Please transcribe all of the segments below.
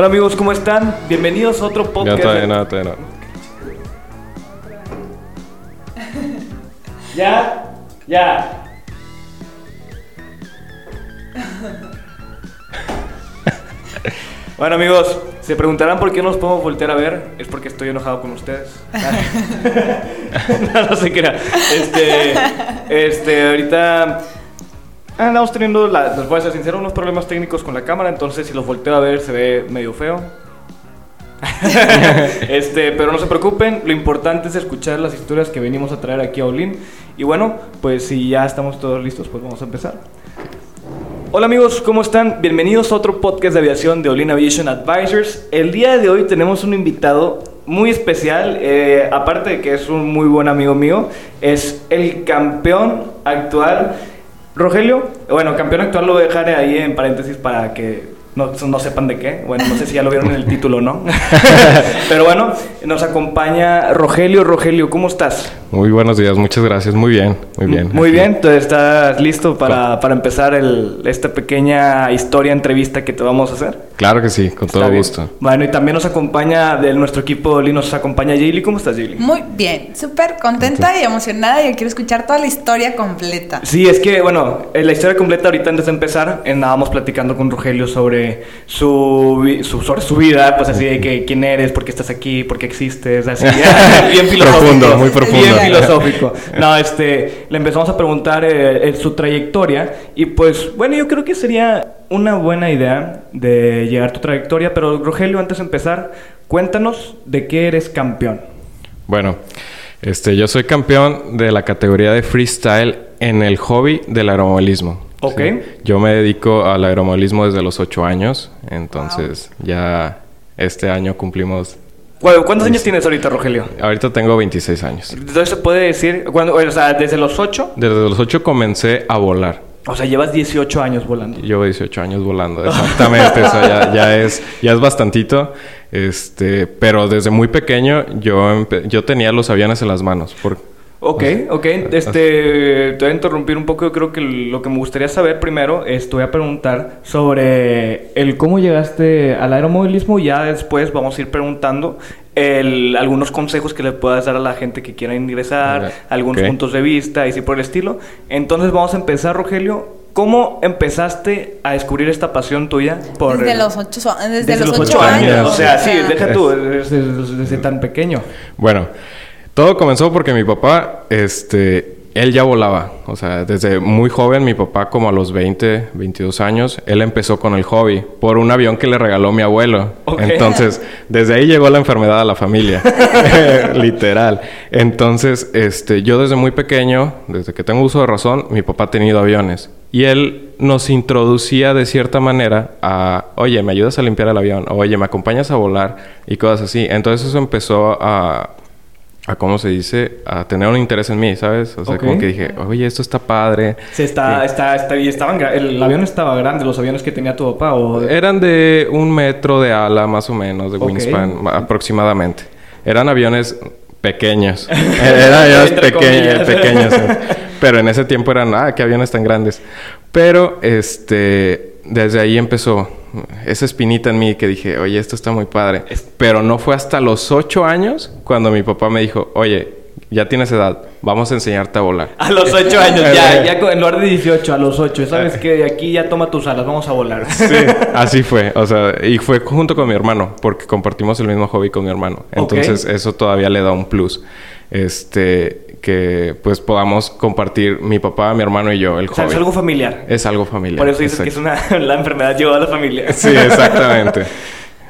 Hola amigos, ¿cómo están? Bienvenidos a otro Ya podcast. todavía no, todavía no. Ya, ya. Bueno amigos, se preguntarán por qué no nos podemos voltear a ver. Es porque estoy enojado con ustedes. no, no se crea. Este, este, ahorita andamos teniendo, la, les voy a ser sincero, unos problemas técnicos con la cámara. Entonces, si los volteo a ver, se ve medio feo. este, pero no se preocupen, lo importante es escuchar las historias que venimos a traer aquí a Olin. Y bueno, pues si ya estamos todos listos, pues vamos a empezar. Hola amigos, ¿cómo están? Bienvenidos a otro podcast de aviación de Olin Aviation Advisors. El día de hoy tenemos un invitado muy especial, eh, aparte de que es un muy buen amigo mío, es el campeón actual, Rogelio. Bueno, campeón actual lo dejaré ahí en paréntesis para que no, no sepan de qué. Bueno, no sé si ya lo vieron en el título o no. Pero bueno, nos acompaña Rogelio. Rogelio, ¿cómo estás? Muy buenos días, muchas gracias. Muy bien, muy bien. Muy Aquí. bien, entonces estás listo para, para empezar el- esta pequeña historia, entrevista que te vamos a hacer. Claro que sí, con todo bien. gusto. Bueno, y también nos acompaña de nuestro equipo Oli, nos acompaña Jaylee. ¿Cómo estás, Jaylee? Muy bien, súper contenta y emocionada. Yo quiero escuchar toda la historia completa. Sí, es que, bueno, en la historia completa ahorita antes de empezar, andábamos platicando con Rogelio sobre su, su- sobre su vida, pues así de que quién eres, por qué estás aquí, por qué existes, así, bien filosófico. Profundo, muy profundo. Bien filosófico. No, este, le empezamos a preguntar eh, eh, su trayectoria y pues, bueno, yo creo que sería una buena idea de llegar a tu trayectoria, pero Rogelio, antes de empezar, cuéntanos de qué eres campeón. Bueno, este, yo soy campeón de la categoría de freestyle en el hobby del aeromodelismo. Ok. Sí. Yo me dedico al aeromodelismo desde los 8 años, entonces ya este año cumplimos... Bueno, ¿Cuántos años tienes ahorita, Rogelio? Ahorita tengo 26 años. Entonces se puede decir, cuando, o sea, desde los 8, Desde los 8 comencé a volar. o sea, llevas 18 años volando. Llevo 18 años volando, exactamente, eso ya, ya es, ya es bastantito, este, pero desde muy pequeño yo, yo tenía los aviones en las manos, por, Ok, ok. Este, te voy a interrumpir un poco. Yo creo que lo que me gustaría saber primero es, te voy a preguntar sobre el cómo llegaste al aeromodelismo. y Ya después vamos a ir preguntando el, algunos consejos que le puedas dar a la gente que quiera ingresar, algunos puntos de vista y así por el estilo. Entonces vamos a empezar, Rogelio. ¿Cómo empezaste a descubrir esta pasión tuya? Por Desde el- los ocho, desde desde los los ocho ocho años. años. O sea, sí, deja tú, desde, desde tan pequeño. bueno, todo comenzó porque mi papá, este, él ya volaba, o sea, desde muy joven, mi papá como a los 20, 22 años, él empezó con el hobby por un avión que le regaló mi abuelo. Entonces, desde ahí llegó la enfermedad a la familia, literal. Entonces, este, yo desde muy pequeño, desde que tengo uso de razón, mi papá ha tenido aviones. Y él nos introducía de cierta manera a, oye, ¿me ayudas a limpiar el avión? Oye, ¿me acompañas a volar? Y cosas así. Entonces eso empezó a, a ¿cómo se dice? A tener un interés en mí, ¿sabes? O sea, como que dije, oye, esto está padre. Se está, Sí. está, está, y estaban, el avión estaba grande, los aviones que tenía tu papá, o... Eran de un metro de ala, más o menos, de wingspan, ma- aproximadamente. Eran aviones pequeños. eran aviones pequeños, eh. Pero en ese tiempo eran, ah, qué aviones tan grandes. Pero, este, desde ahí empezó esa espinita en mí que dije, oye, esto está muy padre. Pero no fue hasta los ocho años cuando mi papá me dijo, oye, ya tienes edad, vamos a enseñarte a volar. A los 8 años, ya, ya en lugar de 18, a los 8. Sabes que de aquí ya toma tus alas, vamos a volar. Sí, así fue. O sea, y fue junto con mi hermano, porque compartimos el mismo hobby con mi hermano. Entonces, eso todavía le da un plus. Este, que pues podamos compartir mi papá, mi hermano y yo el o sea, es algo familiar. Es algo familiar. Por eso dices que es una, la enfermedad llevada a la familia. Sí, exactamente.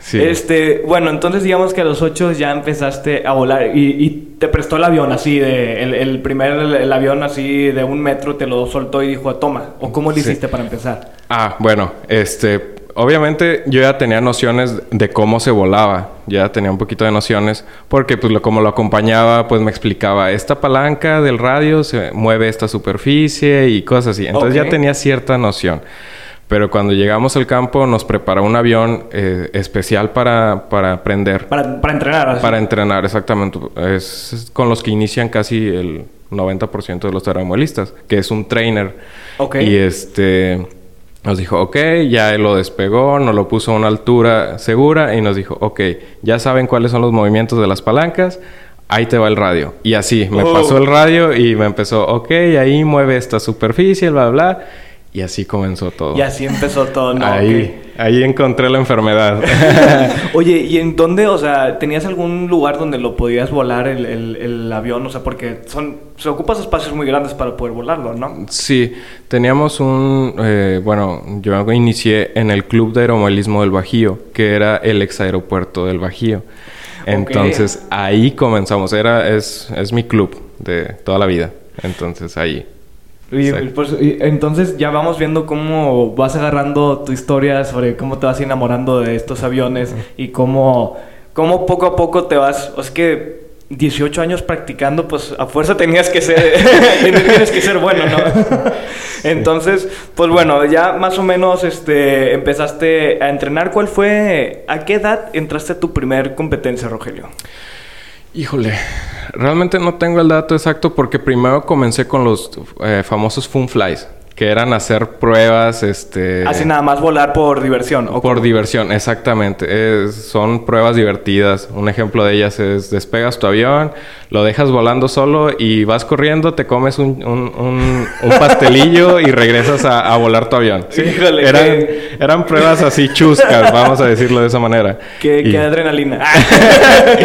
Sí. Este, bueno, entonces digamos que a los ocho ya empezaste a volar y, te prestó el avión así de el, primer el, avión así de un metro te lo soltó y dijo toma o cómo lo hiciste para empezar. Ah, bueno, este obviamente yo ya tenía nociones de cómo se volaba, ya tenía un poquito de nociones, porque pues lo, como lo acompañaba, pues me explicaba, esta palanca del radio se mueve esta superficie y cosas así. Entonces ya tenía cierta noción. Pero cuando llegamos al campo nos preparó un avión eh, especial para, para aprender. Para, para entrenar. Para entrenar, exactamente. Es con los que inician casi el 90% de los terramuelistas, que es un trainer. Ok. Y este nos dijo, ok, ya lo despegó, nos lo puso a una altura segura y nos dijo, ok, ya saben cuáles son los movimientos de las palancas, ahí te va el radio. Y así, me oh. pasó el radio y me empezó, ok, ahí mueve esta superficie, bla, bla. Y así comenzó todo. Y así empezó todo, ¿no? Ahí, ahí encontré la enfermedad. Oye, ¿y en dónde, o sea, tenías algún lugar donde lo podías volar el, el, avión? O sea, porque son, se ocupas espacios muy grandes para poder volarlo, ¿no? Sí, teníamos un, eh, bueno, yo inicié en el Club de Aeromodelismo del Bajío, que era el ex aeropuerto del Bajío. Entonces, ahí comenzamos. Era, es, es mi club de toda la vida. Entonces, ahí. Pues, entonces ya vamos viendo cómo vas agarrando tu historia sobre cómo te vas enamorando de estos aviones y cómo, cómo poco a poco te vas... es que 18 años practicando, pues a fuerza tenías que ser, tienes que ser bueno, ¿no? Entonces, pues bueno, ya más o menos este, empezaste a entrenar. ¿Cuál fue, a qué edad entraste a tu primer competencia, Rogelio? Híjole, realmente no tengo el dato exacto porque primero comencé con los eh, famosos fun flies que eran hacer pruebas, este... Así nada más volar por diversión. ¿o por diversión, exactamente. son pruebas divertidas. Un ejemplo de ellas es despegas tu avión, lo dejas volando solo y vas corriendo, te comes un, un, pastelillo y regresas a, volar tu avión. Sí, eran, eran pruebas así chuscas, vamos a decirlo de esa manera. Qué, adrenalina.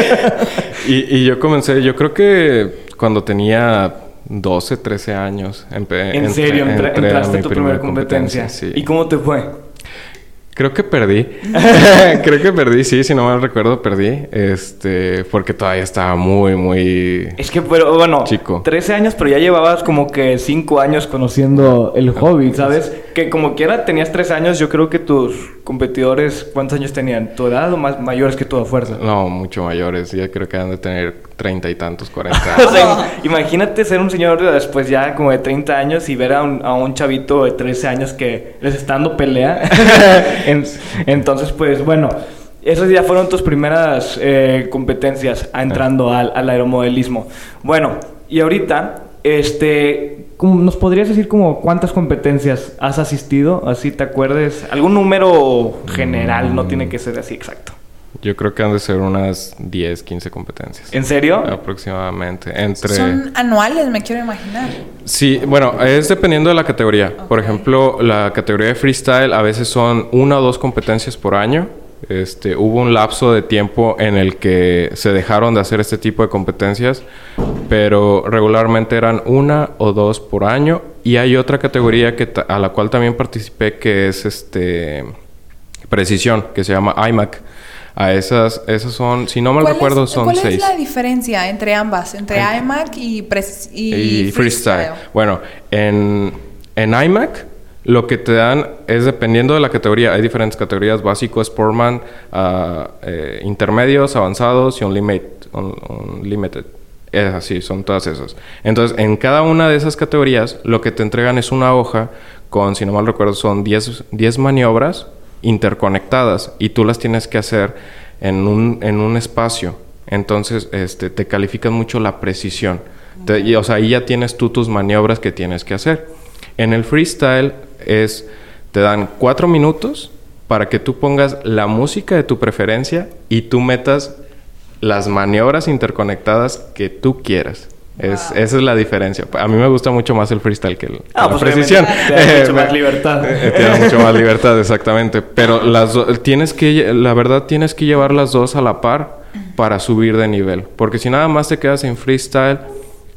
y, y yo comencé, yo creo que cuando tenía 12, 13 años. ¿En serio? ¿Entraste a tu primera competencia? ¿Y cómo te fue? Creo que perdí. Creo que perdí, sí, si no mal recuerdo, perdí. Este, porque todavía estaba muy, muy. Es que, pero bueno, chico. 13 años, pero ya llevabas como que 5 años conociendo el hobby, ¿sabes? Que como quiera tenías 3 años, yo creo que tus competidores, ¿cuántos años tenían? ¿Tu edad o más mayores que tu fuerza? No, mucho mayores. Ya creo que han de tener treinta y tantos, cuarenta. o sea, imagínate ser un señor después ya como de 30 años y ver a un, a un chavito de 13 años que les está dando pelea. Entonces, pues bueno, esas ya fueron tus primeras eh, competencias entrando al, al, aeromodelismo. Bueno, y ahorita, este, ¿nos podrías decir como cuántas competencias has asistido? Así te acuerdes. ¿Algún número general? No tiene que ser así exacto. Yo creo que han de ser unas 10, 15 competencias. ¿En serio? Aproximadamente. Entre... ¿Son anuales, me quiero imaginar? Sí, bueno, es dependiendo de la categoría. Por ejemplo, la categoría de freestyle a veces son una o dos competencias por año. Este, hubo un lapso de tiempo en el que se dejaron de hacer este tipo de competencias, pero regularmente eran una o dos por año. Y hay otra categoría que a la cual también participé que es este precisión, que se llama IMAC a esas, esas son, si no me recuerdo, son seis. ¿Cuál es la diferencia entre ambas, entre iMac y, freestyle? Bueno, en, en iMac lo que te dan es dependiendo de la categoría. Hay diferentes categorías: básico, Sportman, uh, eh, intermedios, avanzados y unlimited. unlimited. Es así, son todas esas. Entonces, en cada una de esas categorías, lo que te entregan es una hoja con, si no mal recuerdo, son 10 maniobras interconectadas y tú las tienes que hacer en un, en un espacio. Entonces, este, te califican mucho la precisión. y, o sea, ahí ya tienes tú tus maniobras que tienes que hacer. En el freestyle es, te dan cuatro minutos para que tú pongas la música de tu preferencia y tú metas las maniobras interconectadas que tú quieras. Es, Esa es la diferencia. A mí me gusta mucho más el freestyle que, el, ah, la pues precisión. Tiene mucho más libertad. tiene mucho más libertad, exactamente. Pero las tienes que, la verdad, tienes que llevar las dos a la par para subir de nivel. Porque si nada más te quedas en freestyle,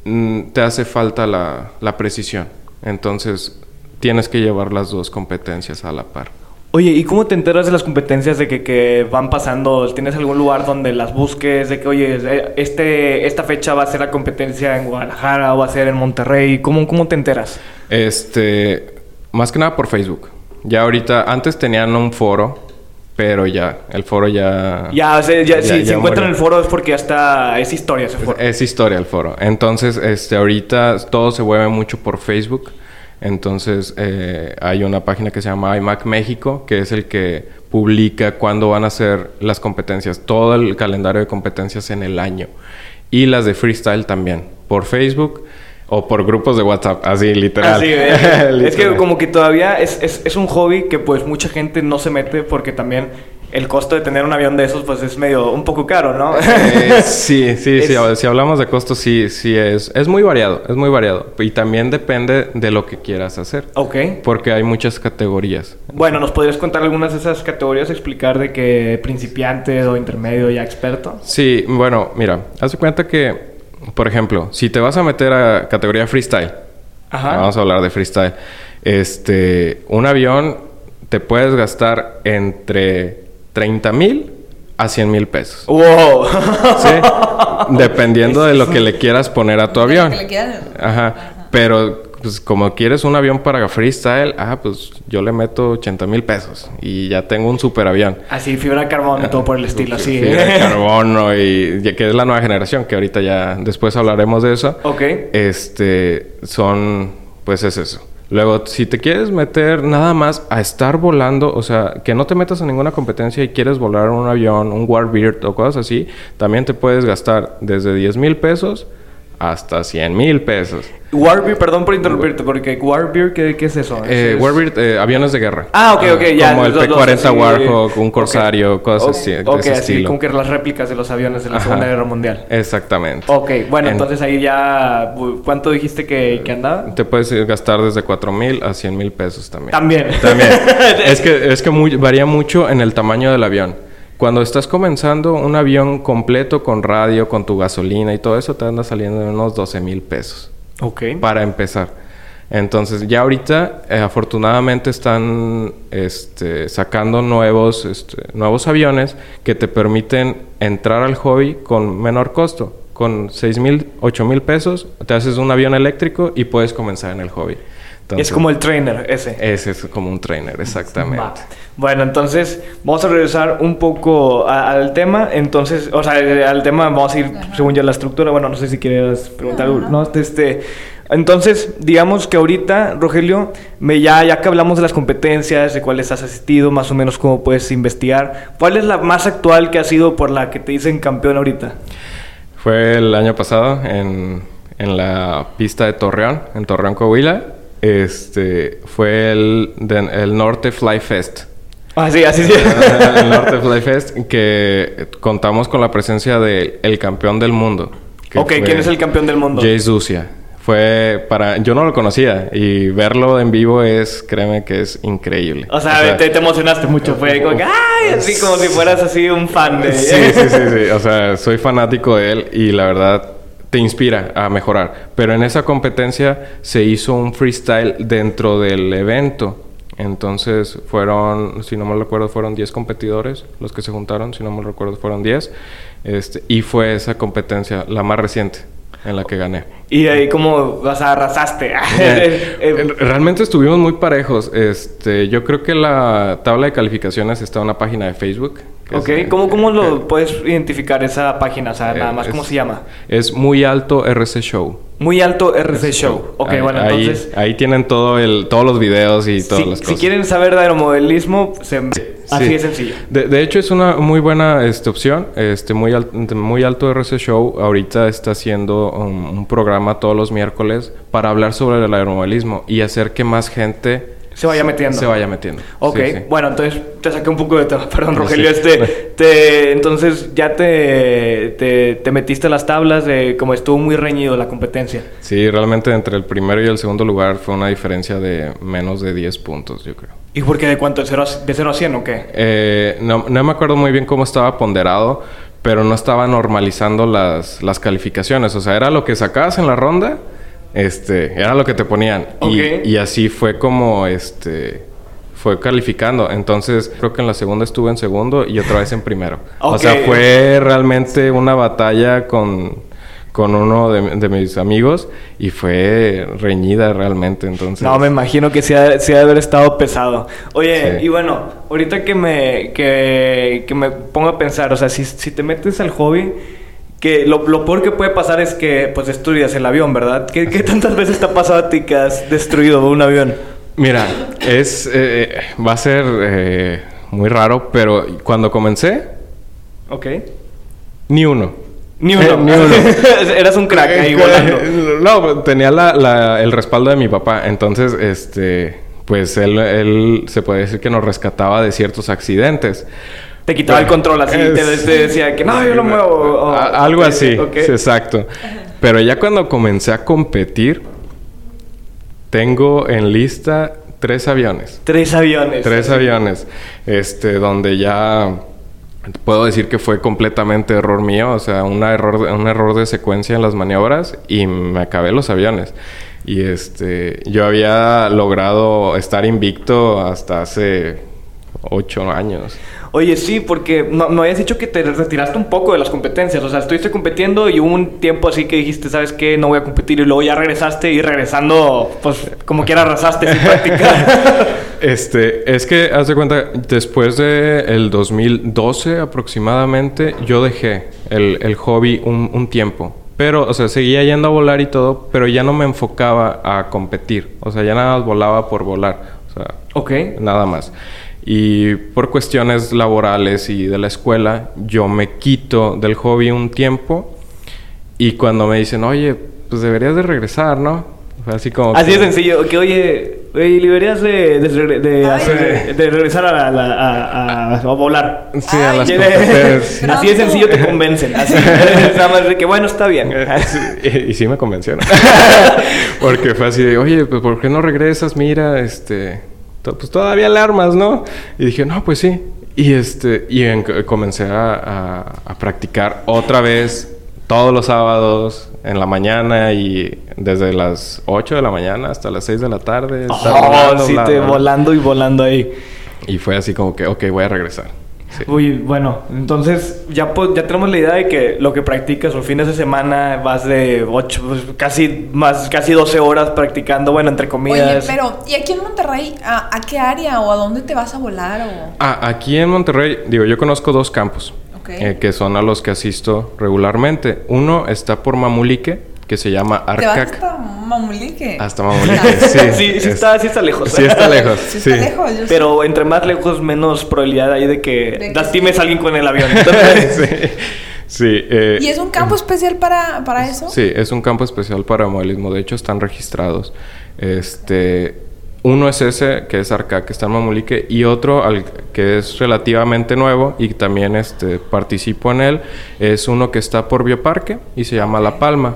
mm, te hace falta la, la precisión. Entonces, tienes que llevar las dos competencias a la par. Oye, ¿y cómo te enteras de las competencias de que, que, van pasando? ¿Tienes algún lugar donde las busques? De que, oye, eh, este, esta fecha va a ser la competencia en Guadalajara o va a ser en Monterrey. ¿Cómo, cómo te enteras? Este, más que nada por Facebook. Ya ahorita, antes tenían un foro, pero ya, el foro ya... Ya, o sea, ya, si se encuentran en el foro es porque hasta es historia ese foro. Es, es historia el foro. Entonces, este, ahorita todo se mueve mucho por Facebook. Entonces eh, hay una página que se llama iMac México, que es el que publica cuándo van a ser las competencias, todo el calendario de competencias en el año. Y las de freestyle también, por Facebook o por grupos de WhatsApp, así literal. Así, es que como que todavía es, es, es un hobby que pues mucha gente no se mete porque también el costo de tener un avión de esos pues es medio un poco caro, ¿no? Eh, sí, sí, sí. Si hablamos de costo, sí, sí es. Es muy variado, es muy variado. Y también depende de lo que quieras hacer. Ok. Porque hay muchas categorías. Bueno, ¿nos podrías contar algunas de esas categorías? Explicar de que principiante o intermedio ya experto. Sí, bueno, mira, haz de cuenta que, por ejemplo, si te vas a meter a categoría freestyle, vamos a hablar de freestyle, este, un avión te puedes gastar entre 30 mil a 100 mil pesos. ¡Wow! Sí. Dependiendo de lo que le quieras poner a tu avión. Ajá. Pero pues como quieres un avión para freestyle, ah, pues yo le meto 80 mil pesos y ya tengo un super avión. Así, fibra de carbono y todo por el estilo, así. Fibra de carbono y que es la nueva generación, que ahorita ya después hablaremos de eso. Ok. Este, son, pues es eso. Luego, si te quieres meter nada más a estar volando, o sea, que no te metas en ninguna competencia y quieres volar un avión, un Warbird o cosas así, también te puedes gastar desde 10 mil pesos hasta 100 mil pesos. Warbeard, perdón por interrumpirte, porque Warbeard, ¿qué, ¿qué, es eso? Eh, Warbeard, eh, aviones de guerra. Ah, ok, ok, ya. Como el P-40 Warhawk, un Corsario, cosas así. Ok, así como que las réplicas de los aviones de la Segunda Guerra Mundial. Exactamente. Ok, bueno, entonces ahí ya. ¿Cuánto dijiste que, que, andaba? Te puedes gastar desde 4 mil a 100 mil pesos también. También. También. es que, es que muy, varía mucho en el tamaño del avión. Cuando estás comenzando un avión completo con radio, con tu gasolina y todo eso, te anda saliendo en unos 12 mil pesos. Ok. Para empezar. Entonces, ya ahorita, eh, afortunadamente, están este, sacando nuevos, este, nuevos aviones que te permiten entrar al hobby con menor costo. Con 6 mil, 8 mil pesos, te haces un avión eléctrico y puedes comenzar en el hobby es como el trainer ese. Ese es como un trainer, exactamente. Bueno, entonces vamos a regresar un poco al tema. Entonces, o sea, al tema vamos a ir según ya la estructura. Bueno, no sé si quieres preguntar algo. No, este, entonces, digamos que ahorita, Rogelio, me, ya, ya que hablamos de las competencias, de cuáles has asistido, más o menos cómo puedes investigar, ¿cuál es la más actual que ha sido por la que te dicen campeón ahorita? Fue el año pasado en, en la pista de Torreón, en Torreón, Coahuila este, fue el, el Norte Fly Fest. Ah, sí, así sí. el Norte Fly Fest, que contamos con la presencia del el campeón del mundo. Ok, ¿quién es el campeón del mundo? Jay Zucia. Fue para... Yo no lo conocía y verlo en vivo es, créeme que es increíble. O sea, te, emocionaste mucho. Fue como que, ¡ay! Así como si fueras así un fan de... Sí, sí, sí, sí. O sea, soy fanático de él y la verdad te inspira a mejorar. Pero en esa competencia se hizo un freestyle dentro del evento. Entonces fueron, si no me recuerdo, fueron 10 competidores los que se juntaron, si no me recuerdo, fueron 10. Este, y fue esa competencia la más reciente en la que gané. Y ahí como, o sea, arrasaste. Eh, eh, realmente estuvimos muy parejos. Este, yo creo que la tabla de calificaciones está en una página de Facebook Ok, ¿cómo, cómo lo puedes identificar esa página? O sea, nada más, ¿cómo se llama? Es Muy Alto RC Show. Muy Alto RC Show. Ok, bueno, entonces... Ahí tienen todo el, todos los videos y todas las cosas. Si quieren saber de aeromodelismo, así de sencillo. De, hecho, es una muy buena este, opción. Este, muy, muy Alto RC Show ahorita está haciendo un, un programa todos los miércoles para hablar sobre el aeromodelismo y hacer que más gente se vaya metiendo. Se vaya metiendo. Ok, Sí, sí. bueno, entonces te saqué un poco de tema, perdón No, Rogelio, sí. este, te, entonces ya te, te, te metiste a las tablas de como estuvo muy reñido la competencia. Sí, realmente entre el primero y el segundo lugar fue una diferencia de menos de 10 puntos, yo creo. ¿Y por qué de cuánto? ¿De 0 a, de 0 a 100 o qué? Eh, no, no me acuerdo muy bien cómo estaba ponderado, pero no estaba normalizando las, las calificaciones. O sea, era lo que sacabas en la ronda, este, era lo que te ponían. Y-. Y, así fue como este fue calificando. Entonces, creo que en la segunda estuve en segundo y otra vez en primero. O sea, fue realmente una batalla con, con uno de, de mis amigos y fue reñida realmente. Entonces, No, me imagino que sí ha, sí ha de haber estado pesado. Oye, Sí. y bueno, ahorita que me, que, que me pongo a pensar, o sea, si, si te metes al hobby, que lo, lo peor que puede pasar es que pues destruyas el avión, ¿verdad? ¿Qué, qué tantas veces te ha pasado a ti que has destruido un avión? Mira, es eh, va a ser eh, muy raro, pero cuando comencé, Ok. ni uno. Ni uno. Eh, ni uno. Eras un crack ahí volando. No, tenía la- la- el respaldo de mi papá. Entonces, este, pues él, él se puede decir que nos rescataba de ciertos accidentes. Te quitaba el Pero- control así, Es- te decía que no, yo lo muevo. o- A- algo así, sí, exacto. Pero ya cuando comencé a competir, tengo en lista tres aviones. Tres aviones. Tres aviones. Este, donde ya puedo decir que fue completamente error mío. O sea, un error, un error de secuencia en las maniobras y me acabé los aviones. Y este, yo había logrado estar invicto hasta hace ocho años. Oye, sí, porque no- me habías dicho que te retiraste un poco de las competencias. O sea, estuviste compitiendo y hubo un tiempo así que dijiste, ¿sabes qué? No voy a competir. Y luego ya regresaste y regresando, pues como quiera arrasaste sin practicar. Este, es que, haz de cuenta, después de el 2012 aproximadamente, yo dejé el, el hobby un, un tiempo. Pero, o sea, seguía yendo a volar y todo, pero ya no me enfocaba a competir. O sea, ya nada más volaba por volar. O sea, ok. nada más. Y por cuestiones laborales y de la escuela, yo me quito del hobby un tiempo. Y cuando me dicen, oye, pues deberías de regresar, ¿no? Fue así como... Así de que- sencillo. Que oye, oye, deberías de, de, de Ay. hacer- de regresar a, la- a- a- a volar. Sí, a las competencias. Así de sencillo te convencen. Así. Nada más de que, bueno, está bien. Sí, y, y sí me convencieron. Porque fue así de, oye, pues ¿por qué no regresas? Mira, este, pues todavía le armas, ¿no? Y dije, no, pues sí. Y este, y en- comencé a, a- a practicar otra vez todos los sábados en la mañana y desde las 8 de la mañana hasta las 6 de la tarde. Oh, volando, sí, bla, te bla, bla. volando y volando ahí. Y fue así como que, ok, voy a regresar. Sí. Uy, bueno, entonces ya, ya tenemos la idea de que lo que practicas los fines de semana vas de 8, casi más, casi 12 horas practicando, bueno, entre Oye, comidas. pero ¿y aquí en Monterrey a, a qué área o a dónde te vas a volar o Ah, aquí en Monterrey, digo, yo conozco dos campos. Eh, que son a los que asisto regularmente. Uno está por Mamulique, que se llama te vas Arcac. hasta Mamulique? Hasta Mamulique, sí. sí, sí, es- está, sí está lejos. Sí está lejos, Sí, sí. está lejos. yo sé. Pero entre más lejos, menos probabilidad hay de que De lastimes sí. a alguien con el avión. Entonces, sí. Sí, eh, ¿Y es un campo especial para, para eso? Sí, es un campo especial para modelismo. De hecho, están registrados. Este, uno es ese, que es Arca, que está en Mamulique, y otro, al, que es relativamente nuevo y también este, participo en él, es uno que está por Bioparque y se llama La Palma.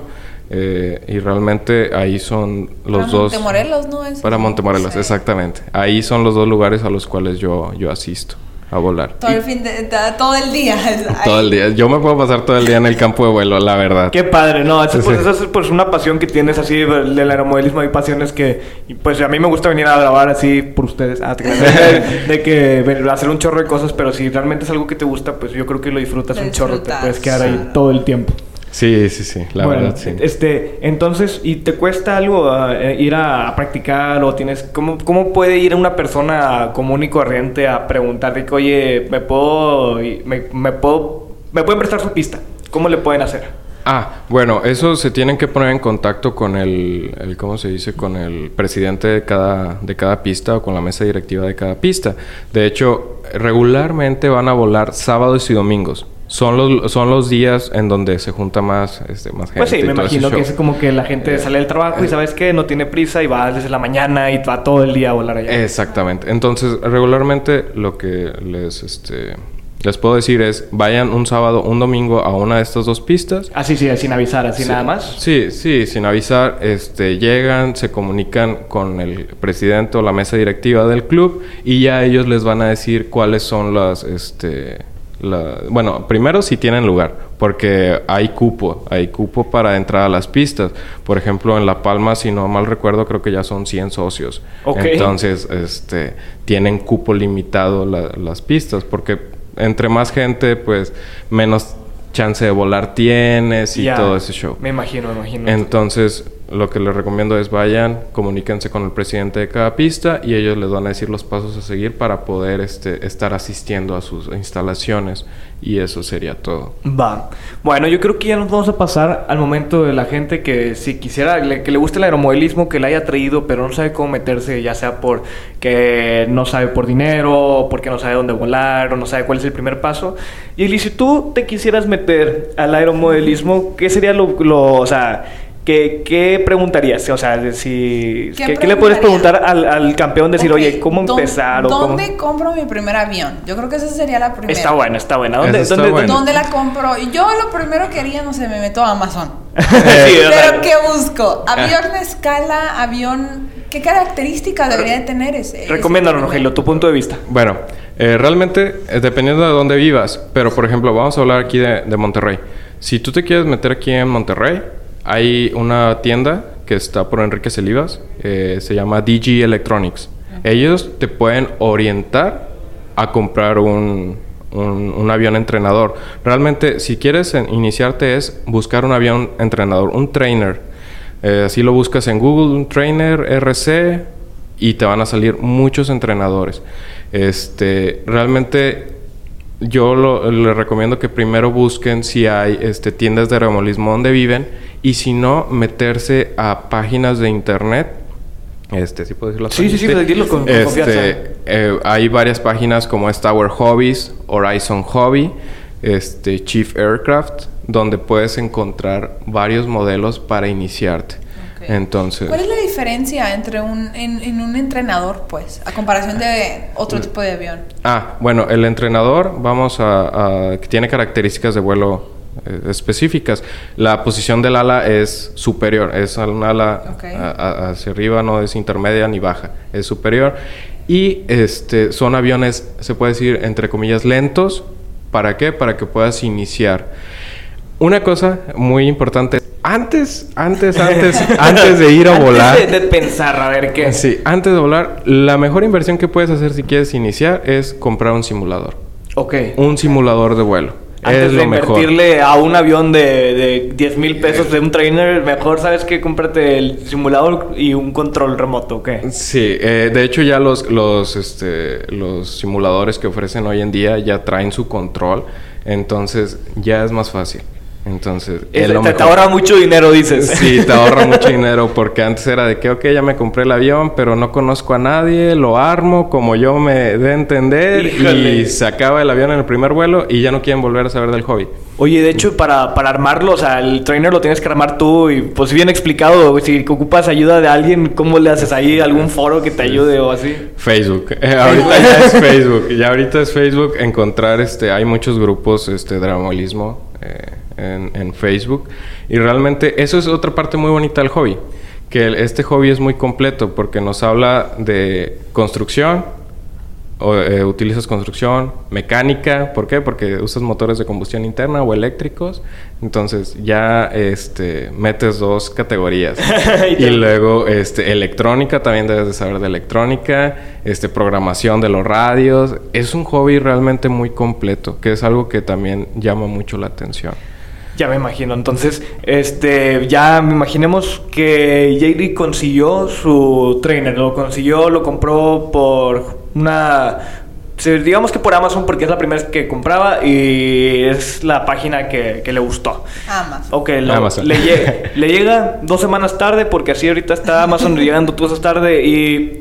Eh, y realmente ahí son los para dos. Montemorelos, ¿no? Para. Montemorelos, Sí. exactamente. Ahí son los dos lugares a los cuales yo, yo asisto a volar. Todo el fin de, todo el día. Todo el día. Yo me puedo pasar todo el día en el campo de vuelo, la verdad. qué padre, no, eso, es pues, Sí. eso es pues una pasión que tienes así del del aeromodelismo. Hay pasiones que, pues a mí me gusta venir a grabar así por ustedes. Ah, te de, de que hacer un chorro de cosas, pero si realmente es algo que te gusta, pues yo creo que lo disfrutas Lo un chorro. Te puedes quedar ahí todo el tiempo. Sí, sí, sí, la Bueno, verdad, sí. Este, entonces, ¿y te cuesta algo ah, eh, ir a, a practicar o tienes cómo, cómo puede ir una persona común y corriente a preguntarte que, oye, me puedo me, me puedo me pueden prestar su pista? ¿Cómo le pueden hacer? Ah, bueno, eso se tienen que poner en contacto con el, el ¿cómo se dice? Con el presidente de cada, de cada pista o con la mesa directiva de cada pista. De hecho, regularmente van a volar sábados y domingos. Son los, son los días en donde se junta más, este, más gente. Pues sí, me imagino que es como que la gente sale del trabajo y sabes que no tiene prisa y va desde la mañana y va todo el día a volar allá. Exactamente. Entonces, regularmente lo que les, este, les puedo decir es, vayan un sábado, un domingo a una de estas dos pistas. Así sí, sin avisar, así Sí. nada más. Sí, sí, sin avisar, este, llegan, se comunican con el presidente o la mesa directiva del club y ya ellos les van a decir cuáles son las, este, la- bueno, primero si tienen lugar, porque hay cupo, hay cupo para entrar a las pistas. Por ejemplo, en La Palma, si no mal recuerdo, creo que ya son 100 socios. Ok. Entonces, este, tienen cupo limitado la- las pistas, porque entre más gente, pues menos chance de volar tienes y todo ese show. Me imagino, me imagino. Entonces, lo que les recomiendo es vayan, comuníquense con el presidente de cada pista y ellos les van a decir los pasos a seguir para poder este, estar asistiendo a sus instalaciones. Y eso sería todo. Va. Bueno, yo creo que ya nos vamos a pasar al momento de la gente que si quisiera, le- que le guste el aeromodelismo, que le haya traído, pero no sabe cómo meterse, ya sea por que no sabe por dinero, porque no sabe dónde volar, o no sabe cuál es el primer paso. Y si tú te quisieras meter al aeromodelismo, ¿qué sería lo, lo- o sea, qué, qué preguntarías? O sea, si, ¿Qué ¿qué, qué le puedes preguntar al, al campeón? Decir, oye, ¿cómo ¿dó- empezar? o cómo... ¿Dónde compro mi primer avión? Yo creo que esa sería la primera. Está buena, está buena. ¿Dónde, está dónde- buena. ¿Dónde la compro? Y yo lo primero que haría, no sé, me meto a Amazon. Sí, Pero ¿qué busco? Avión de escala, avión... ¿Qué características debería de tener ese? Recomiéndanos, Rogelio, tu punto de vista. Bueno, eh, realmente eh, dependiendo de dónde vivas, pero por ejemplo, vamos a hablar aquí de, de Monterrey. Si tú te quieres meter aquí en Monterrey, hay una tienda que está por Enrique Celivas, eh, se llama DG Electronics. Ellos te pueden orientar a comprar un, un- un avión entrenador. Realmente, si quieres iniciarte es buscar un avión entrenador, un trainer. Eh, así lo buscas en Google, un trainer RC, y te van a salir muchos entrenadores. Este, realmente yo lo- les recomiendo que primero busquen si hay este, tiendas de remodelismo donde viven y si no, meterse a páginas de internet. Este, ¿sí puedo decirlo? Sí, sí, sí, dilo con- con confianza. Este, eh, hay varias páginas como es Tower Hobbies, Horizon Hobby, este, Chief Aircraft, donde puedes encontrar varios modelos para iniciarte. Entonces, ¿Cuál es la diferencia entre un, en, en un entrenador, pues, a comparación de otro tipo de avión? Ah, bueno, el entrenador, vamos a, a- tiene características de vuelo eh, específicas. La posición del ala es superior, es un ala Ok. a- a- hacia arriba, no es intermedia ni baja, es superior. Y este son aviones, se puede decir, entre comillas, lentos. ¿Para qué? Para que puedas iniciar. Una cosa muy importante, antes, antes, antes, antes de ir a Antes volar. de, de pensar, a ver qué. Sí, antes de volar, la mejor inversión que puedes hacer si quieres iniciar es comprar un simulador. Ok. Un simulador de vuelo. Antes es de lo mejor. invertirle a un avión de, de 10 mil pesos de un trainer, mejor sabes que cómprate el simulador y un control remoto, ¿ok? Sí, eh, de hecho ya los, los, este, los simuladores que ofrecen hoy en día ya traen su control, entonces ya es más fácil. Entonces, es te, te ahorra mucho dinero, dices. Sí, te ahorra mucho dinero porque antes era de que, ok, ya me compré el avión, pero no conozco a nadie, lo armo como yo me dé a entender Híjole. y se acaba el avión en el primer vuelo y ya no quieren volver a saber del hobby. Oye, de hecho, para, para armarlo, o sea, el trainer lo tienes que armar tú y pues bien explicado, si ocupas ayuda de alguien, ¿cómo le haces ahí? ¿Algún foro que te ayude o así? Facebook. Eh, ahorita ya es Facebook. Ya ahorita es Facebook. Encontrar, este, hay muchos grupos este, dramolismo eh, en, en Facebook. Y realmente eso es otra parte muy bonita del hobby. Que este hobby es muy completo porque nos habla de construcción, o, eh, utilizas construcción, mecánica, ¿por qué? Porque usas motores de combustión interna o eléctricos, entonces ya este metes dos categorías. y luego este electrónica, también debes de saber de electrónica, este programación de los radios, es un hobby realmente muy completo, que es algo que también llama mucho la atención. Ya me imagino. Entonces, este, ya me imaginemos que JD consiguió su trainer, lo consiguió, lo compró por una, se- digamos que por Amazon porque es la primera vez que compraba y es la página que, que le gustó. Amazon. Ok, lo- Amazon. Le, lle- le llega dos semanas tarde porque así ahorita está Amazon llegando dos cosas tarde y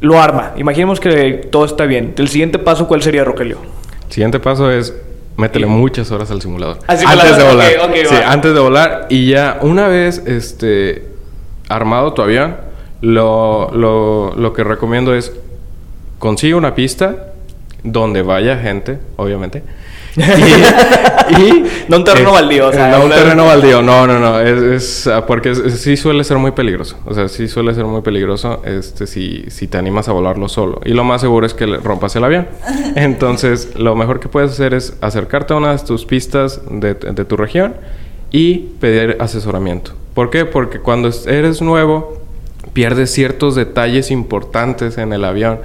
lo arma. Imaginemos que todo está bien. El siguiente paso, ¿cuál sería, Rogelio? Siguiente paso es Métele muchas horas al simulador. Al antes simulador, de volar. ok, ok, sí, va. antes de volar. Y ya una vez este, armado tu avión, lo, lo, lo que recomiendo es consigue una pista donde vaya gente, obviamente. y, y- No un terreno es- baldío, o sea, no un terreno baldío, no, no, no, es, es, ah, porque es- es- sí suele ser muy peligroso, o sea, sí suele ser muy peligroso, este, si, si te animas a volarlo solo, y lo más seguro es que le rompas el avión, entonces, lo mejor que puedes hacer es acercarte a una de tus pistas de, de tu región y pedir asesoramiento, ¿por qué? Porque cuando es- eres nuevo, pierdes ciertos detalles importantes en el avión,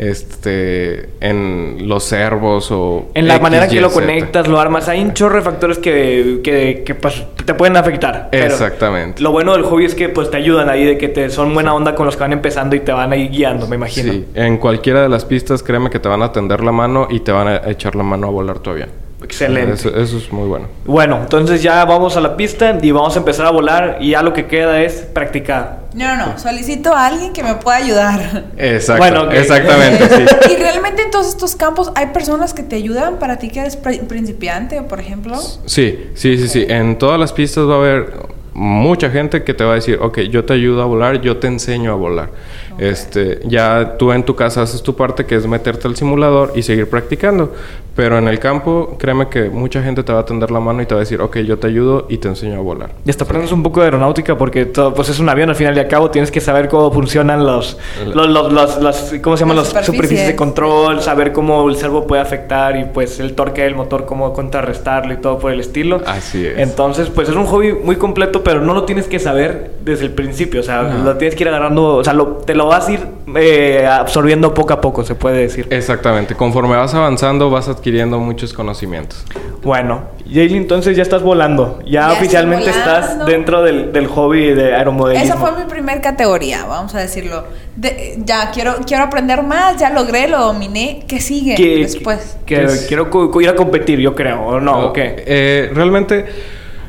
este, en los servos o... En la X, manera Y, que lo Z. conectas, lo armas. Hay un chorro de factores que, que, que, pues, te pueden afectar. pero Exactamente. Lo bueno del hobby es que pues te ayudan ahí, de que te son buena onda con los que van empezando y te van ahí guiando, me imagino. Sí, en cualquiera de las pistas, créeme que te van a tender la mano y te van a echar la mano a volar avión. Excelente. Eso, eso es muy bueno. Bueno, entonces ya vamos a la pista y vamos a empezar a volar y ya lo que queda es practicar. No, no, no. Solicito a alguien que me pueda ayudar. Exacto, Bueno, exactamente, sí. Y realmente en todos estos campos hay personas que te ayudan para ti que eres pri- principiante, por ejemplo. Sí, sí, sí, sí. En todas las pistas va a haber mucha gente que te va a decir, ok, yo te ayudo a volar, yo te enseño a volar. Este, ya tú en tu casa haces tu parte que es meterte al simulador y seguir practicando. Pero en el campo, créeme que mucha gente te va a tender la mano y te va a decir, ok, yo te ayudo y te enseño a volar. Y hasta aprendes un poco de aeronáutica porque todo, pues es un avión al final y al cabo tienes que saber cómo funcionan los, los, los, los- las- ¿cómo se llaman? Las superficies superficies. de control, saber cómo el servo puede afectar y pues el torque del motor, cómo contrarrestarlo y todo por el estilo. Así es. Entonces, pues es un hobby muy completo, pero no lo tienes que saber desde el principio, o sea, No. lo tienes que ir agarrando, o sea, lo- te lo vas a ir eh, absorbiendo poco a poco, se puede decir. Exactamente. Conforme vas avanzando, vas adquiriendo muchos conocimientos. Bueno, Jaylee, entonces ya estás volando. Ya, Ya oficialmente estás dentro del, del hobby de aeromodelismo. Esa fue mi primer categoría, vamos a decirlo. De- ya quiero quiero aprender más, ya logré, lo dominé. ¿Qué sigue que, después? que- ¿Qué es? quiero ir a competir, yo creo, ¿o no? Eh, realmente,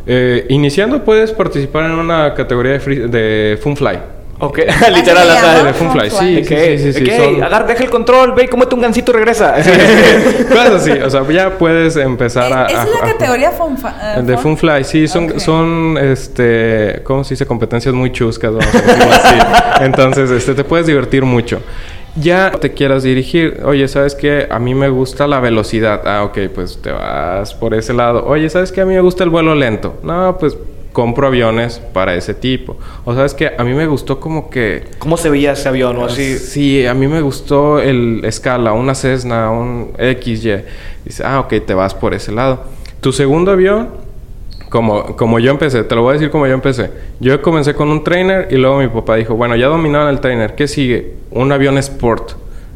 eh, iniciando puedes participar en una categoría de, free- de Funfly. Ok, literal, se llama, de Funfly, sí, Ok, sí, sí, sí, sí, ok, son- agar- deja el control, ve, cómete un gancito y regresa. Cosas así, o sea, ya puedes empezar a... Esa a- es la a- categoría Funfa- eh, De Fun- Funfly, sí, son, son, este, ¿cómo se dice? Competencias muy chuscas, vamos a decirlo así. Entonces, este, te puedes divertir mucho. Ya te quieras dirigir, oye, ¿sabes qué? A mí me gusta la velocidad. Ah, ok, pues te vas por ese lado. Oye, ¿sabes qué? A mí me gusta el vuelo lento. No, pues compro aviones para ese tipo. O sabes que a mí me gustó como que... ¿Cómo se veía ese avión o así? Sí, a mí me gustó el Scala, una Cessna, un XY. Dice, ah, ok, te vas por ese lado. Tu segundo avión, como, como yo empecé, te lo voy a decir como yo empecé. Yo comencé con un trainer y luego mi papá dijo, bueno, ya dominaron el trainer, ¿qué sigue? Un avión Sport.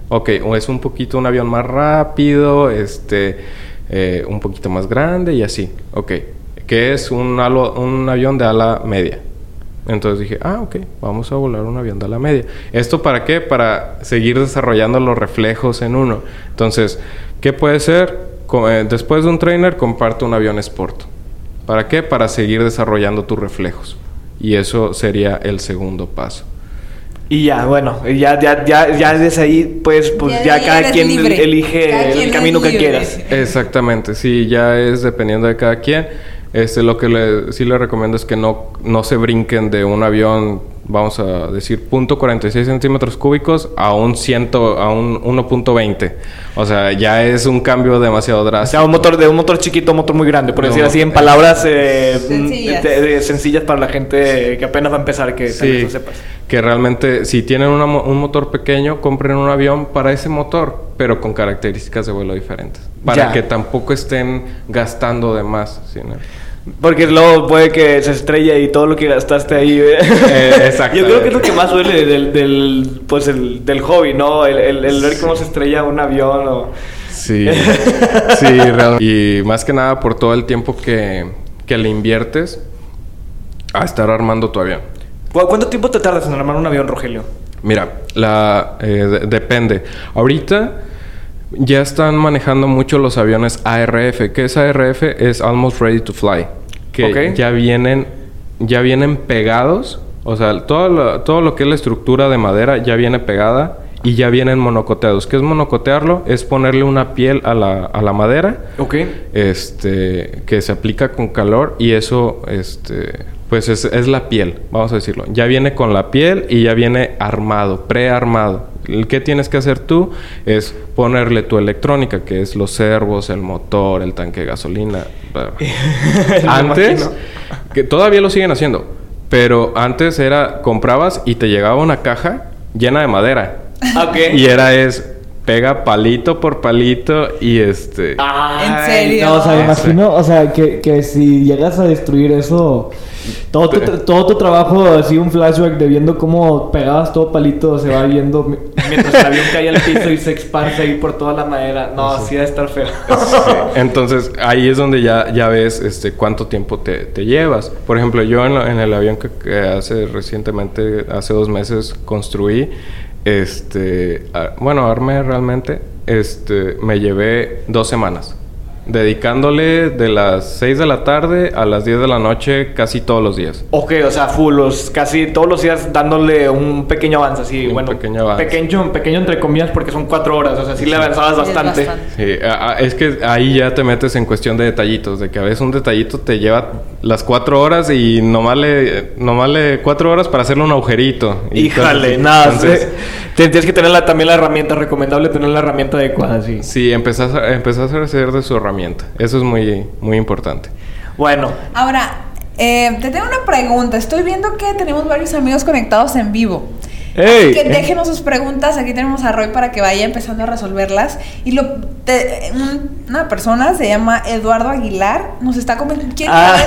Ok, o es un poquito un avión más rápido, este, eh, un poquito más grande y así. Ok, que es un, alo- un avión de ala media. Entonces dije, ah, ok, vamos a volar un avión de ala media. ¿Esto para qué? Para seguir desarrollando los reflejos en uno. Entonces, ¿qué puede ser? Eh, después de un trainer, comparto un avión Sport. ¿Para qué? Para seguir desarrollando tus reflejos. Y eso sería el segundo paso. Y ya, bueno, ya, ya, ya, ya desde ahí, pues, pues Ya ya, cada quien libre. elige Cada el quien camino que quieras. Exactamente, sí, ya es dependiendo de cada quien. Este, lo que le, sí le recomiendo es que no, no se brinquen de un avión, vamos a decir, punto .46 centímetros cúbicos a un, ciento, a un 1.20. O sea, ya es un cambio demasiado O drástico. sea, un motor de un motor chiquito a un motor muy grande, por decir así, en palabras eh, Sencillas. de- de- sencillas para la gente que apenas va a empezar, que Sí, sepas. que realmente si tienen una mo- un motor pequeño, compren un avión para ese motor, pero con características de vuelo diferentes. Para Ya. que tampoco estén gastando de más. ¿sí, no? Porque luego puede que se estrelle y todo lo que gastaste ahí. ¿eh? exactamente. Yo creo que es lo que más duele del, del, pues el, del hobby, ¿no? El, el- el ver cómo se estrella un avión o... Sí, sí, realmente. Y más que nada por todo el tiempo que, que le inviertes a estar armando tu avión. ¿Cu- ¿Cuánto tiempo te tardas en armar un avión, Rogelio? Mira, la, eh, de- depende. Ahorita ya están manejando mucho los aviones ARF. ¿Qué es ARF? Es Almost Ready to Fly. Que ya vienen, ya vienen pegados. O sea, todo lo, todo lo que es la estructura de madera ya viene pegada y ya vienen monocoteados. ¿Qué es monocotearlo? Es ponerle una piel a la, a la madera. Ok. Este, que se aplica con calor y eso, este, pues es, es la piel, vamos a decirlo. Ya viene con la piel y ya viene armado, prearmado. ¿Qué tienes que hacer tú? Es ponerle tu electrónica, que es los servos, el motor, el tanque de gasolina. antes, que todavía lo siguen haciendo, pero antes era, comprabas y te llegaba una caja llena de madera. Ok. Y era es pega palito por palito y este Ay, ¿En serio? No, o sea, me imagino, o sea, que, que si llegas a destruir eso, todo tu, todo tu trabajo, así un flashback de viendo cómo pegabas todo palito, se va viendo. Mientras el avión cae al piso y se esparce ahí por toda la madera. No, sí debe estar feo. Sí. Entonces ahí es donde ya, ya ves este, cuánto tiempo te, te llevas. Por ejemplo, yo en, la- en el avión que, que hace recientemente, hace dos meses, construí, este, a- bueno, armé realmente, este, me llevé dos semanas. Dedicándole de las 6 de la tarde a las 10 de la noche casi todos los días. Ok, o sea, full, los, casi todos los días dándole un pequeño avance, así, Un bueno. pequeño avance. Pequeño, pequeño entre comillas, porque son cuatro horas, o sea, sí le avanzabas Sí, es bastante. bastante. Sí, a- a- es que ahí ya te metes en cuestión de detallitos, de que a veces un detallito te lleva las cuatro horas y nomás le, nomás le cuatro horas para hacerle un agujerito. Y Híjale, entonces- nada, entonces, tienes que tener la- también la herramienta, recomendable tener la herramienta adecuada, sí. Sí, empezás a, empezás a hacer de su herramienta. Eso es muy, muy importante. Bueno, Ahora, eh, te tengo una pregunta. Estoy viendo que tenemos varios amigos conectados en vivo. Que déjenos sus preguntas. Aquí tenemos a Roy para que vaya empezando a resolverlas. Y lo, te- una persona se llama Eduardo Aguilar. Nos está comentando. ¿Quieren Ah,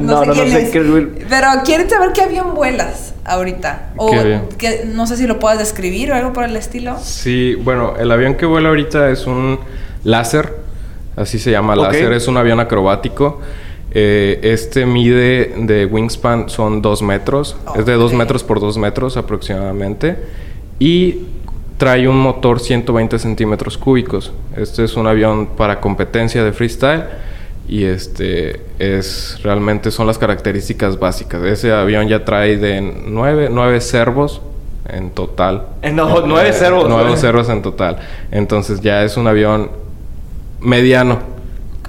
no, no, no sé qué es Will. Pero quieren saber qué avión vuelas ahorita. O ¿Qué avión? que no sé si lo puedas describir o algo por el estilo. Sí, bueno, el avión que vuela ahorita es un láser, así se llama, láser, es un avión acrobático. Eh, este mide de wingspan son 2 metros, es de 2 Ok. metros por 2 metros aproximadamente. Y trae un motor 120 centímetros cúbicos. Este es un avión para competencia de freestyle. Y este es realmente son las características básicas. Ese avión ya trae de 9, 9 servos en total. Eh, no, nueve servos. Nueve servos en total. Entonces ya es un avión mediano.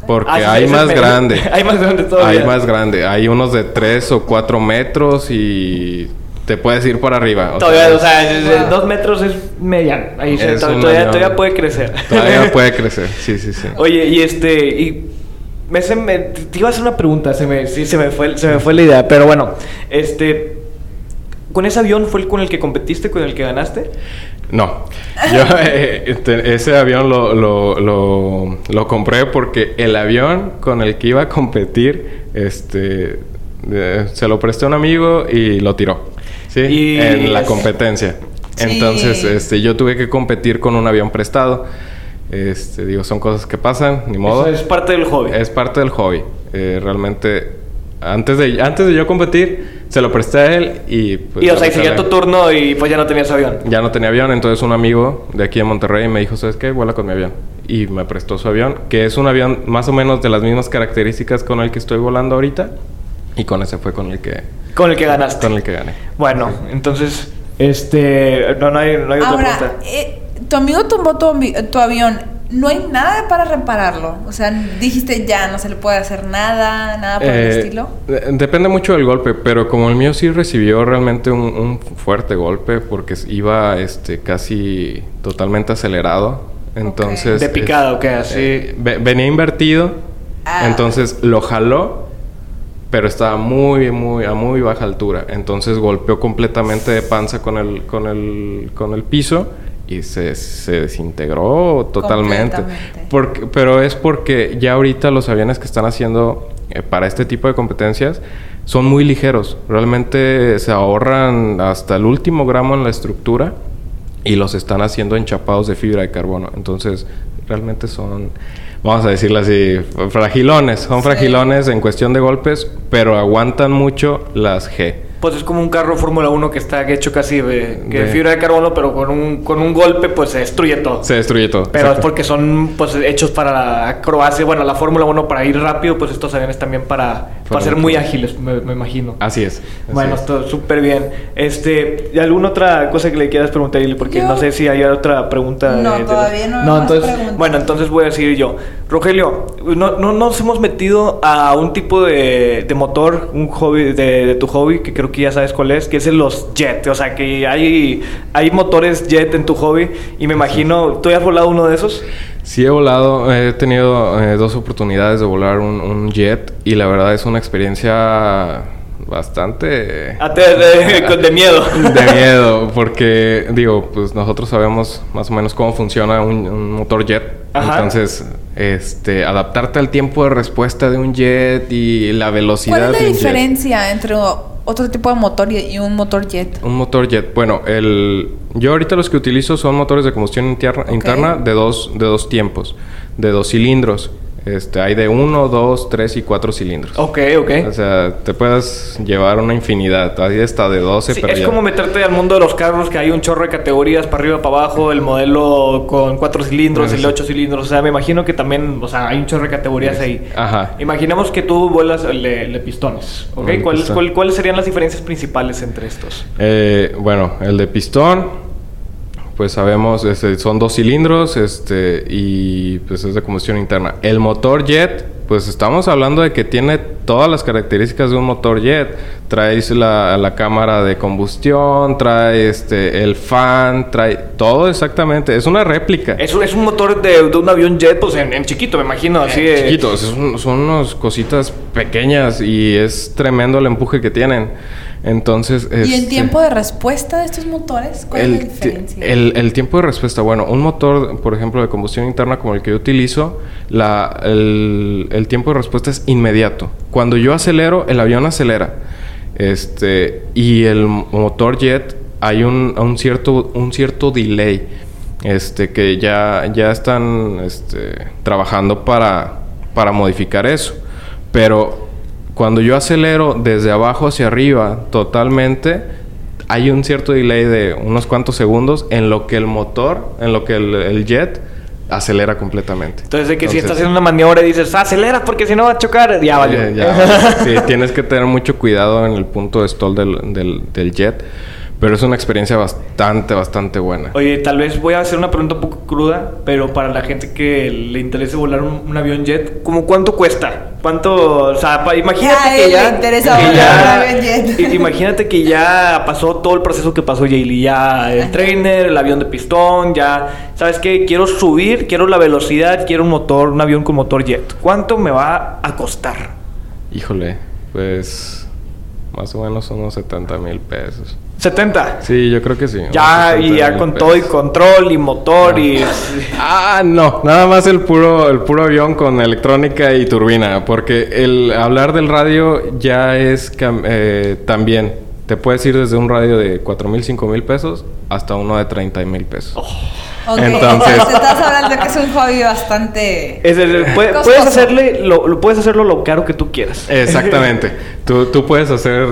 Porque Ah, sí, hay más grande. Hay más grande todavía. Hay más grande. Hay unos de 3 o 4 metros y te puedes ir para arriba. O Todavía, sea, o sea, Wow. dos metros es mediano. Ahí se- Es todavía, todavía puede crecer. todavía puede crecer. Sí, sí, sí. Oye, y este, y me, se me- te iba a hacer una pregunta, se me, sí, se me fue, se me fue la idea, pero bueno, este, ¿con ese avión fue el con el que competiste, con el que ganaste? No. Yo eh, este, ese avión lo, lo, lo, lo compré porque el avión con el que iba a competir, este, eh, se lo presté a un amigo y lo tiró. ¿Sí? Y- En la competencia. Sí. Entonces, este, yo tuve que competir con un avión prestado. Este, digo, son cosas que pasan, ni modo. Eso es parte del hobby. Es parte del hobby. Eh, realmente, antes de, antes de yo competir, se lo presté a él y... pues, y o sea, y regalé. tu turno y pues ya no tenías avión. Ya no tenía avión, entonces un amigo de aquí de Monterrey me dijo, ¿sabes qué? Vuela con mi avión. Y me prestó su avión, que es un avión más o menos de las mismas características con el que estoy volando ahorita. Y con ese fue con el que, Con el que ganaste. con el que gané. Bueno, entonces, este, no, no hay, no hay otra Ahora, pregunta. eh, tu amigo tumbó tu, avi- tu avión. No hay nada para repararlo. O sea, dijiste ya, no se le puede hacer nada, nada por el Eh, estilo. de- Depende mucho del golpe, pero como el mío sí recibió realmente un, un fuerte golpe porque iba este, casi totalmente acelerado. Entonces... De picada, es- ¿o qué? Así. eh, ve- venía invertido, Ah. entonces lo jaló, pero estaba muy, muy, a muy baja altura. Entonces golpeó completamente de panza con el, con el, con el piso y se, se desintegró totalmente. Porque, pero es porque ya ahorita los aviones que están haciendo eh, para este tipo de competencias son muy ligeros. Realmente se ahorran hasta el último gramo en la estructura y los están haciendo enchapados de fibra de carbono. Entonces, realmente son, vamos a decirlo así, fragilones. Son Sí. fragilones en cuestión de golpes, pero aguantan mucho las G. pues es como un carro Fórmula 1 que está hecho casi de, que de De- fibra de carbono, pero con un, con un golpe pues se destruye todo. Se destruye todo. Pero es porque son pues hechos para la acrobacia, bueno, la Fórmula 1 para ir rápido, pues estos aviones también para, para ser muy ágiles, me, me imagino. Así es. así Bueno, es. esto súper bien. Este, ¿y alguna otra cosa que le quieras preguntar, Ili? Porque Yo- no sé si hay otra pregunta. No, de- de- todavía no. No, entonces-. Bueno, entonces voy a decir yo. Rogelio, no, no nos hemos metido a un tipo de, de motor, un hobby de, de tu hobby, que creo que ya sabes cuál es, que es el los jet. O sea, que hay, hay motores jet en tu hobby y me imagino, ¿tú ya has volado uno de esos? Sí he volado, he tenido eh, dos oportunidades de volar un, un jet y la verdad es una experiencia bastante Ah, de, de miedo. de miedo porque digo, pues nosotros sabemos más o menos cómo funciona un, un motor jet, Ajá. entonces este adaptarte al tiempo de respuesta de un jet y la velocidad ¿Cuál es de la jet. diferencia entre otro tipo de motor y, y un motor jet? Un motor jet. Bueno, el, yo ahorita los que utilizo son motores de combustión interna, interna de, dos, de dos tiempos, de dos cilindros. Este, hay de uno, dos, tres y cuatro cilindros. Ok, ok. O sea, te puedes llevar una infinidad. Hay hasta de 12, Sí, pero es ya- como meterte al mundo de los carros, que hay un chorro de categorías para arriba, para abajo, el modelo con cuatro cilindros, el de Sí. ocho cilindros. O sea, me imagino que también, o sea, hay un chorro de categorías ahí. Ajá. Imaginemos que tú vuelas el de, el pistones, ¿ok? El ¿Cuáles, cuál- ¿Cuáles serían las diferencias principales entre estos? Eh, bueno, el de pistón, pues sabemos, este, son dos cilindros este, y pues es de combustión interna. El motor jet, pues estamos hablando de que tiene todas las características de un motor jet. Traes la, la cámara de combustión, trae este, el fan, trae todo exactamente. Es una réplica. Es, un- es un motor de, de un avión jet, pues en, en chiquito, me imagino, así de... Chiquitos, un- son unas cositas pequeñas y es tremendo el empuje que tienen. Entonces, ¿Y el este, tiempo de respuesta de estos motores? ¿Cuál es la el, diferencia? el- el tiempo de respuesta, bueno, un motor, por ejemplo, de combustión interna como el que yo utilizo, la, el, el tiempo de respuesta es inmediato. Cuando yo acelero, el avión acelera. Este, y el motor jet, hay un, un cierto, un cierto delay. Este, que ya, ya están este, trabajando para, para modificar eso. Pero cuando yo acelero desde abajo hacia arriba totalmente, hay un cierto delay de unos cuantos segundos en lo que el motor, en lo que el, el jet acelera completamente. Entonces, de que si estás haciendo una maniobra y dices, "Ah, acelera porque si no va a chocar, ya ya, sí, tienes que tener mucho cuidado en el punto de stall del, del, del jet, pero es una experiencia bastante, bastante buena. Oye, tal vez voy a hacer una pregunta un poco cruda, pero para la gente que le interese volar un, un avión jet, ¿cómo cuánto cuesta? ¿Cuánto? O sea, pa- imagínate que ya. le interesa que volar ya- un avión jet. Imagínate que ya pasó todo el proceso que pasó Jaylee. Ya el trainer, el avión de pistón, ya. ¿Sabes qué? Quiero subir, quiero la velocidad, quiero un motor, un avión con motor jet. ¿Cuánto me va a costar? Híjole, pues más o menos unos 70 mil pesos. 70. Sí, yo creo que sí. Ya, y ya 70,000 con pesos. todo y control y motor y. Ah, no, nada más el puro, el puro avión con electrónica y turbina, porque el hablar del radio ya es eh, también, te puedes ir desde un radio de 4 mil, 5 mil pesos hasta uno de 30 mil pesos. Ok, entonces- estás hablando que es un hobby bastante... Es puede- Costoso. puedes hacerle lo, lo- puedes hacerlo lo caro que tú quieras. Exactamente. tú, tú puedes hacer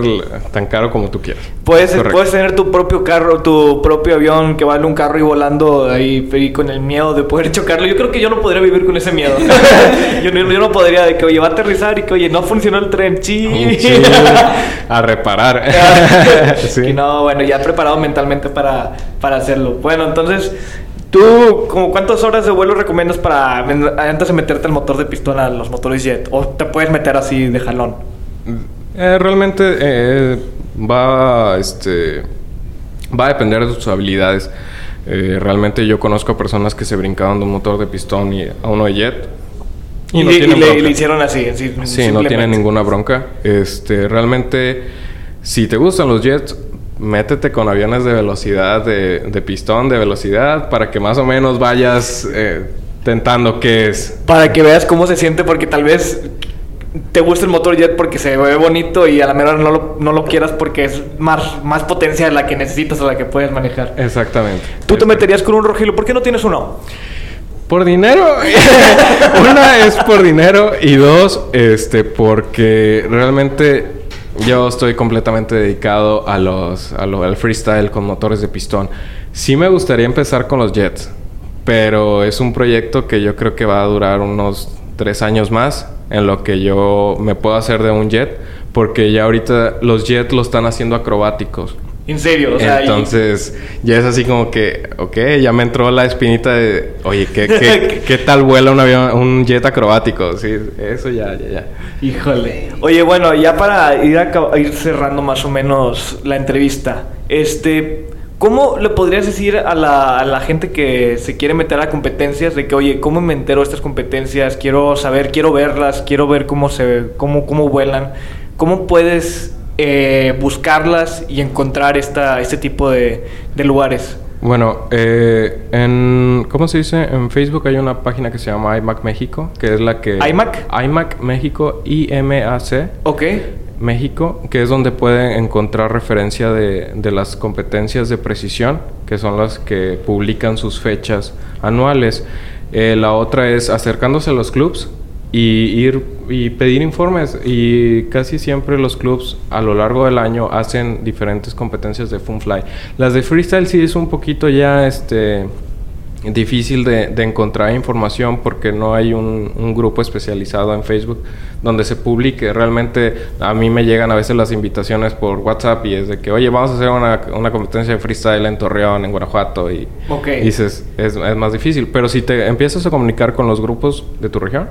tan caro como tú quieras. Puedes, Correcto. puedes tener tu propio carro, tu propio avión que vale un carro y volando ahí y con el miedo de poder chocarlo. Yo creo que yo no podría vivir con ese miedo. yo, no, yo no podría de que, oye, va a aterrizar y que, oye, no funcionó el tren. Chi. Sí, a reparar. Sí. Y no, bueno, ya preparado mentalmente para, para hacerlo. Bueno, entonces, ¿tú como cuántas horas de vuelo recomiendas para antes de meterte al motor de pistón a los motores jet? ¿O te puedes meter así de jalón? Eh, realmente eh, va, este, va a depender de tus habilidades. Eh, realmente yo conozco a personas que se brincaban de un motor de pistón y a uno de jet. Y, no le- y tienen le, bronca. le hicieron así. así Sí, no tienen ninguna bronca. Este, realmente, si te gustan los jets, métete con aviones de velocidad, de, de pistón, de velocidad, para que más o menos vayas eh, tentando qué es. Para que veas cómo se siente, porque tal vez te gusta el motor jet porque se ve bonito y a la mera no lo, no lo quieras porque es más, más potencia de la que necesitas o la que puedes manejar. Exactamente. ¿Tú te meterías con un Rogelio? ¿Por qué no tienes uno? Por dinero. Una es por dinero y dos, este, porque realmente Yo estoy completamente dedicado a los, al freestyle con motores de pistón. Sí me gustaría empezar con los jets, pero es un proyecto que yo creo que va a durar unos tres años más en lo que yo me puedo hacer de un jet, porque ya ahorita los jets lo están haciendo acrobáticos. En serio, o sea, y- Entonces, ya es así como que, ok, ya me entró la espinita de, oye, ¿qué, qué, qué tal vuela un avión, un jet acrobático? Sí, eso ya, ya, ya. Híjole. Oye, bueno, ya para ir, a, ir cerrando más o menos la entrevista, este, ¿cómo le podrías decir a la, a la gente que se quiere meter a competencias de que, oye, ¿cómo me entero de estas competencias? Quiero saber, quiero verlas, quiero ver cómo se, cómo, cómo vuelan. ¿Cómo puedes eh, buscarlas y encontrar esta, este tipo de, de lugares? Bueno, eh, en, ¿cómo se dice? En Facebook hay una página que se llama iMac México, que es la que... ¿iMac? iMac México, I-M-A-C. Ok. México, que es donde pueden encontrar referencia de, de las competencias de precisión, que son las que publican sus fechas anuales. Eh, la otra es acercándose a los clubs y ir y pedir informes. Y casi siempre los clubs a lo largo del año hacen diferentes competencias de Funfly. Las de freestyle sí es un poquito ya este difícil de, de encontrar información porque no hay un, un grupo especializado en Facebook donde se publique. Realmente a mí me llegan a veces las invitaciones por WhatsApp y es de que, oye, vamos a hacer una, una competencia de freestyle en Torreón, en Guanajuato. Y dices, es, es más difícil. Pero si te empiezas a comunicar con los grupos de tu región,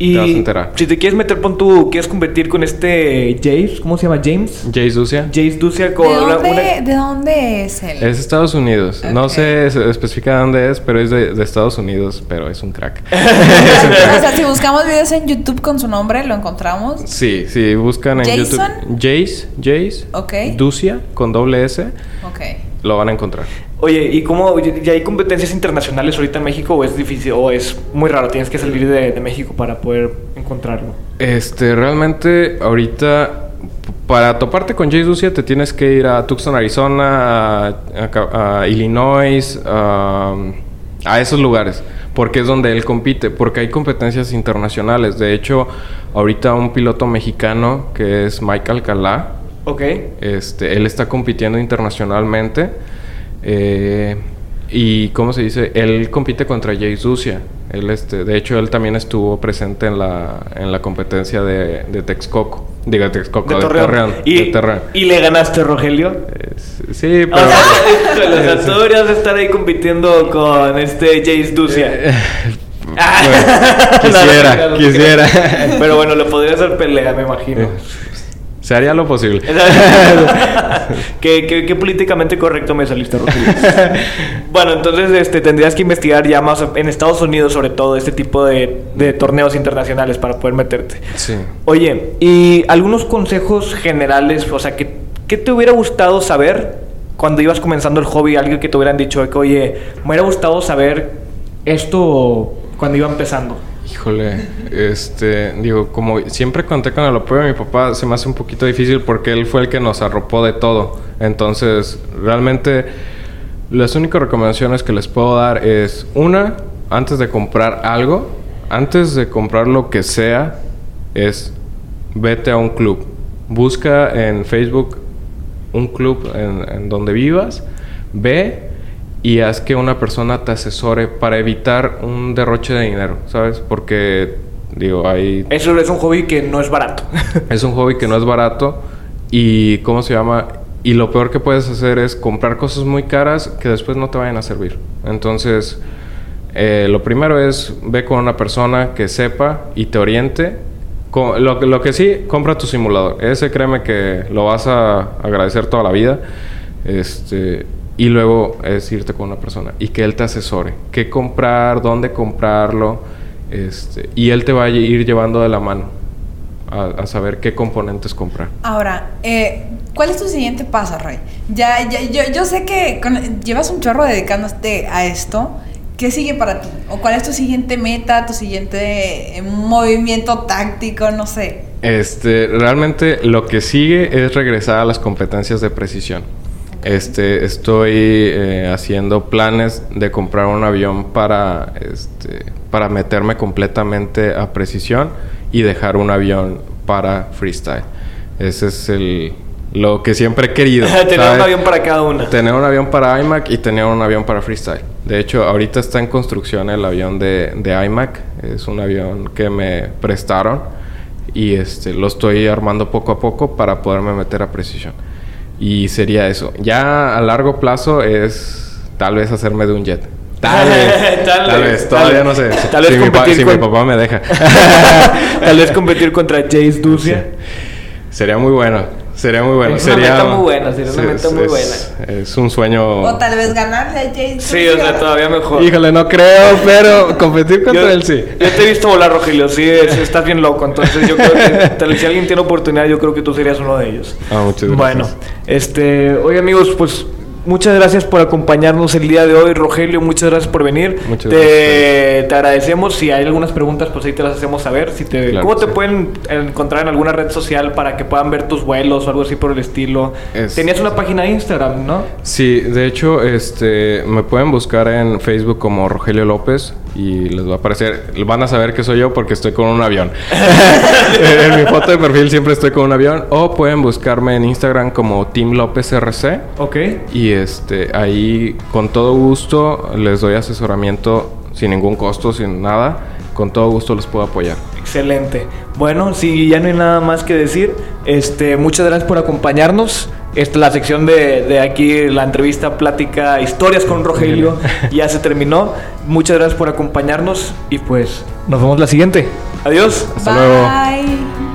Y Te vas a enterar. si te quieres meter, pon tú, quieres competir con este James, ¿cómo se llama? James. Jay Sucia. James Ducia ¿De con una- dónde, una- ¿De dónde es él? Es Estados Unidos. No sé es- especifica de dónde es, pero es de, de Estados Unidos, pero es un crack. o sea, si buscamos videos en YouTube con su nombre, lo encontramos. Sí, sí, buscan en ¿Jason? YouTube. Jace, Jace. Ok. Ducia, con doble S, Ok. lo van a encontrar. Oye, ¿y cómo? ¿Ya hay competencias internacionales ahorita en México o es difícil o es muy raro? Tienes que salir de, de México para poder encontrarlo. Este, realmente, ahorita, para toparte con Jace Ducia, te tienes que ir a Tucson, Arizona, a, a Ca- a Illinois, a, a esos lugares, porque es donde él compite, porque hay competencias internacionales. De hecho, ahorita un piloto mexicano que es Mike Alcalá, Ok. Este, él está compitiendo internacionalmente. Eh, y, ¿cómo se dice? Él compite contra Jay Sucia. Él, este, de hecho, él también estuvo presente en la, en la competencia de, de Texcoco. Diga, Texcoco, De de, Torreón. Torreón. ¿Y, de Torreón. ¿Y le ganaste, Rogelio? Es- sí, O pero... sea, o sea, tú deberías estar ahí compitiendo con este Jace Ducia. Bueno, quisiera, No, no, no, no. quisiera. Pero bueno, le podría hacer pelea, me imagino. Se haría lo posible. ¿Qué, qué, qué políticamente correcto me saliste, Rogelio? bueno, entonces este, tendrías que investigar ya más en Estados Unidos, sobre todo, este tipo de, de torneos internacionales para poder meterte. Sí. Oye, y algunos consejos generales, o sea, ¿qué, qué te hubiera gustado saber cuando ibas comenzando el hobby? Algo que te hubieran dicho, que oye, me hubiera gustado saber esto cuando iba empezando. Híjole, este, digo, como siempre conté con el apoyo de mi papá, se me hace un poquito difícil porque él fue el que nos arropó de todo. Entonces, realmente, las únicas recomendaciones que les puedo dar es, una, antes de comprar algo, antes de comprar lo que sea, es vete a un club. Busca en Facebook un club en, en donde vivas, ve y haz que una persona te asesore para evitar un derroche de dinero, ¿sabes? Porque, digo, hay... Eso es un hobby que no es barato. Es un hobby que no es barato y, ¿cómo se llama? Y lo peor que puedes hacer es comprar cosas muy caras que después no te vayan a servir. Entonces, eh, lo primero es ve con una persona que sepa y te oriente. Co- Lo, que- lo que sí, compra tu simulador. Ese créeme que lo vas a agradecer toda la vida. Este, y luego es irte con una persona y que él te asesore. ¿Qué comprar? ¿Dónde comprarlo? Este, y él te va a ir llevando de la mano a, a saber qué componentes comprar. Ahora, eh, ¿cuál es tu siguiente paso, Rey? Ya, ya- yo, yo sé que con- llevas un chorro dedicándote a esto. ¿Qué sigue para ti? ¿O cuál es tu siguiente meta, tu siguiente eh, movimiento táctico? No sé. Este, realmente lo que sigue es regresar a las competencias de precisión. Este, estoy eh, haciendo planes de comprar un avión para, este, para meterme completamente a precisión y dejar un avión para freestyle. Ese es el lo que siempre he querido. Tener un avión para cada una. Tener un avión para iMac y tener un avión para freestyle. De hecho, ahorita está en construcción el avión de, de iMac. Es un avión que me prestaron y este lo estoy armando poco a poco para poderme meter a precisión. Y sería eso. Ya a largo plazo es tal vez hacerme de un jet. Tal vez, Tal tal, vez, todavía no sé. Tal vez pa- si con- mi papá me deja. Tal vez competir contra Jace Ducia. Sería muy bueno. Sería muy bueno. Es una sería, meta muy buena, sería una Sí, meta es- muy es- Es un sueño. O tal vez ganarle a Jason. Sí, o sea, todavía mejor. Híjole, no creo, pero competir contra Yo, él sí. yo te he visto volar, Rogelio. Sí, es- estás bien loco. Entonces, yo creo que tal vez si alguien tiene oportunidad, yo creo que tú serías uno de ellos. Ah, muchas gracias. Bueno, este, oye amigos, pues muchas gracias por acompañarnos el día de hoy, Rogelio, muchas gracias por venir. Muchas te, te agradecemos. Si hay algunas preguntas, pues ahí te las hacemos saber. Si te, Claro ¿Cómo te sí. pueden encontrar en alguna red social para que puedan ver tus vuelos o algo así por el estilo? Es- Tenías una página de Instagram, ¿no? Sí, de hecho, este, me pueden buscar en Facebook como Rogelio López y les va a aparecer, van a saber que soy yo porque estoy con un avión. en mi foto de perfil siempre estoy con un avión o pueden buscarme en Instagram como Team López RC Ok. y este, ahí con todo gusto les doy asesoramiento sin ningún costo, sin nada, con todo gusto los puedo apoyar. Excelente. Bueno, si ya no hay nada más que decir, este, muchas gracias por acompañarnos. Esta es la sección de, de aquí, la entrevista, plática, historias con Rogelio. ya se terminó. Muchas gracias por acompañarnos y pues nos vemos la siguiente. Adiós. Hasta luego. Bye.